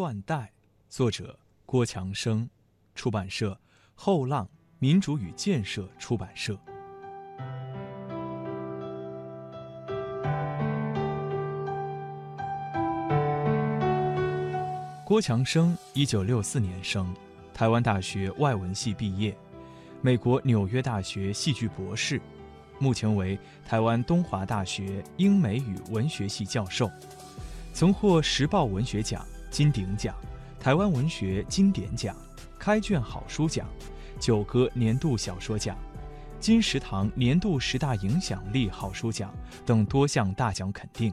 断代》，作者郭强生，出版社后浪民主与建设出版社。郭强生，一九六四年生，台湾大学外文系毕业，美国纽约大学戏剧博士，目前为台湾东华大学英美语文学系教授，曾获时报文学奖、金鼎奖、台湾文学经典奖、开卷好书奖、九歌年度小说奖、金石堂年度十大影响力好书奖等多项大奖肯定。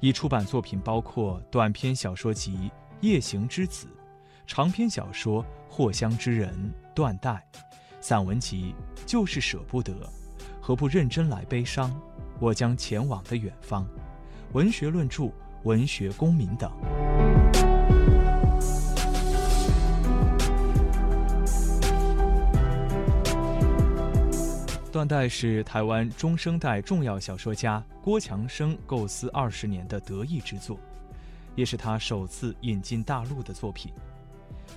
已出版作品包括短篇小说集。夜行之子，长篇小说《藿香之人》断代，散文集就是舍不得，何不认真来悲伤？我将前往的远方，文学论著、文学公民等。断代是台湾中生代重要小说家郭强生构思二十年的得意之作。也是他首次引进大陆的作品。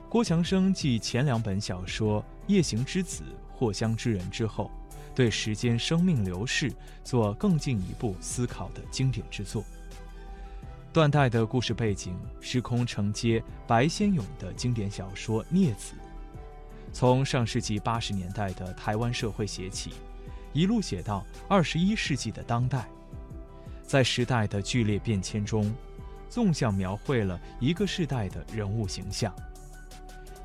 郭强生继前两本小说《夜行之子》《藿香之人》之后，对时间生命流逝做更进一步思考的经典之作。断代的故事背景时空承接白先勇的经典小说《孽子》，从上世纪八十年代的台湾社会写起，一路写到二十一世纪的当代，在时代的剧烈变迁中。纵向描绘了一个世代的人物形象。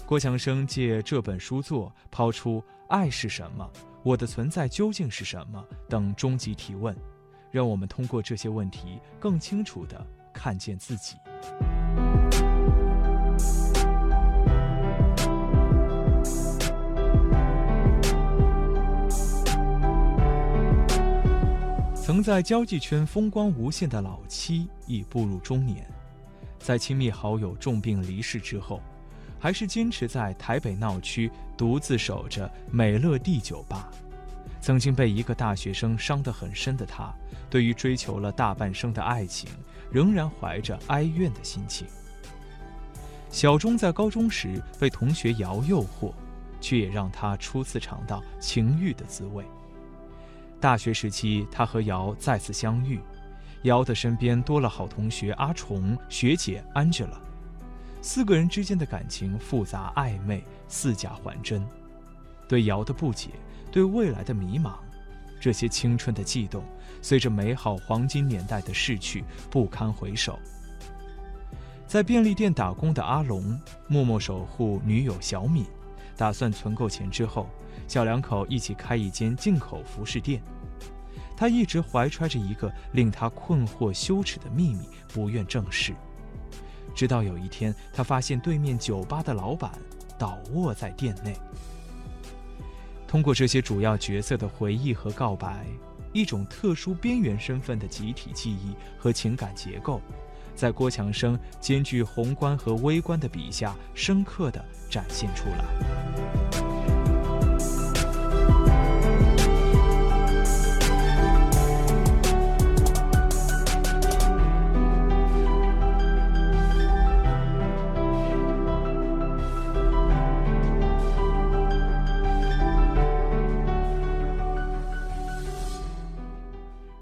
郭强生借这本书作抛出“爱是什么？我的存在究竟是什么？”等终极提问，让我们通过这些问题更清楚地看见自己。曾在交际圈风光无限的老七已步入中年，在亲密好友重病离世之后，还是坚持在台北闹区独自守着美乐蒂酒吧。曾经被一个大学生伤得很深的他，对于追求了大半生的爱情，仍然怀着哀怨的心情。小钟在高中时被同学姚诱惑，却也让他初次尝到情欲的滋味。大学时期，他和姚再次相遇，姚的身边多了好同学阿虫、学姐 Angela，四个人之间的感情复杂暧昧，似假还真。对姚的不解，对未来的迷茫，这些青春的悸动，随着美好黄金年代的逝去不堪回首。在便利店打工的阿龙，默默守护女友小敏，打算存够钱之后。小两口一起开一间进口服饰店，他一直怀揣着一个令他困惑羞耻的秘密，不愿正视。直到有一天，他发现对面酒吧的老板倒卧在店内。通过这些主要角色的回忆和告白，一种特殊边缘身份的集体记忆和情感结构，在郭强生兼具宏观和微观的笔下，深刻地展现出来。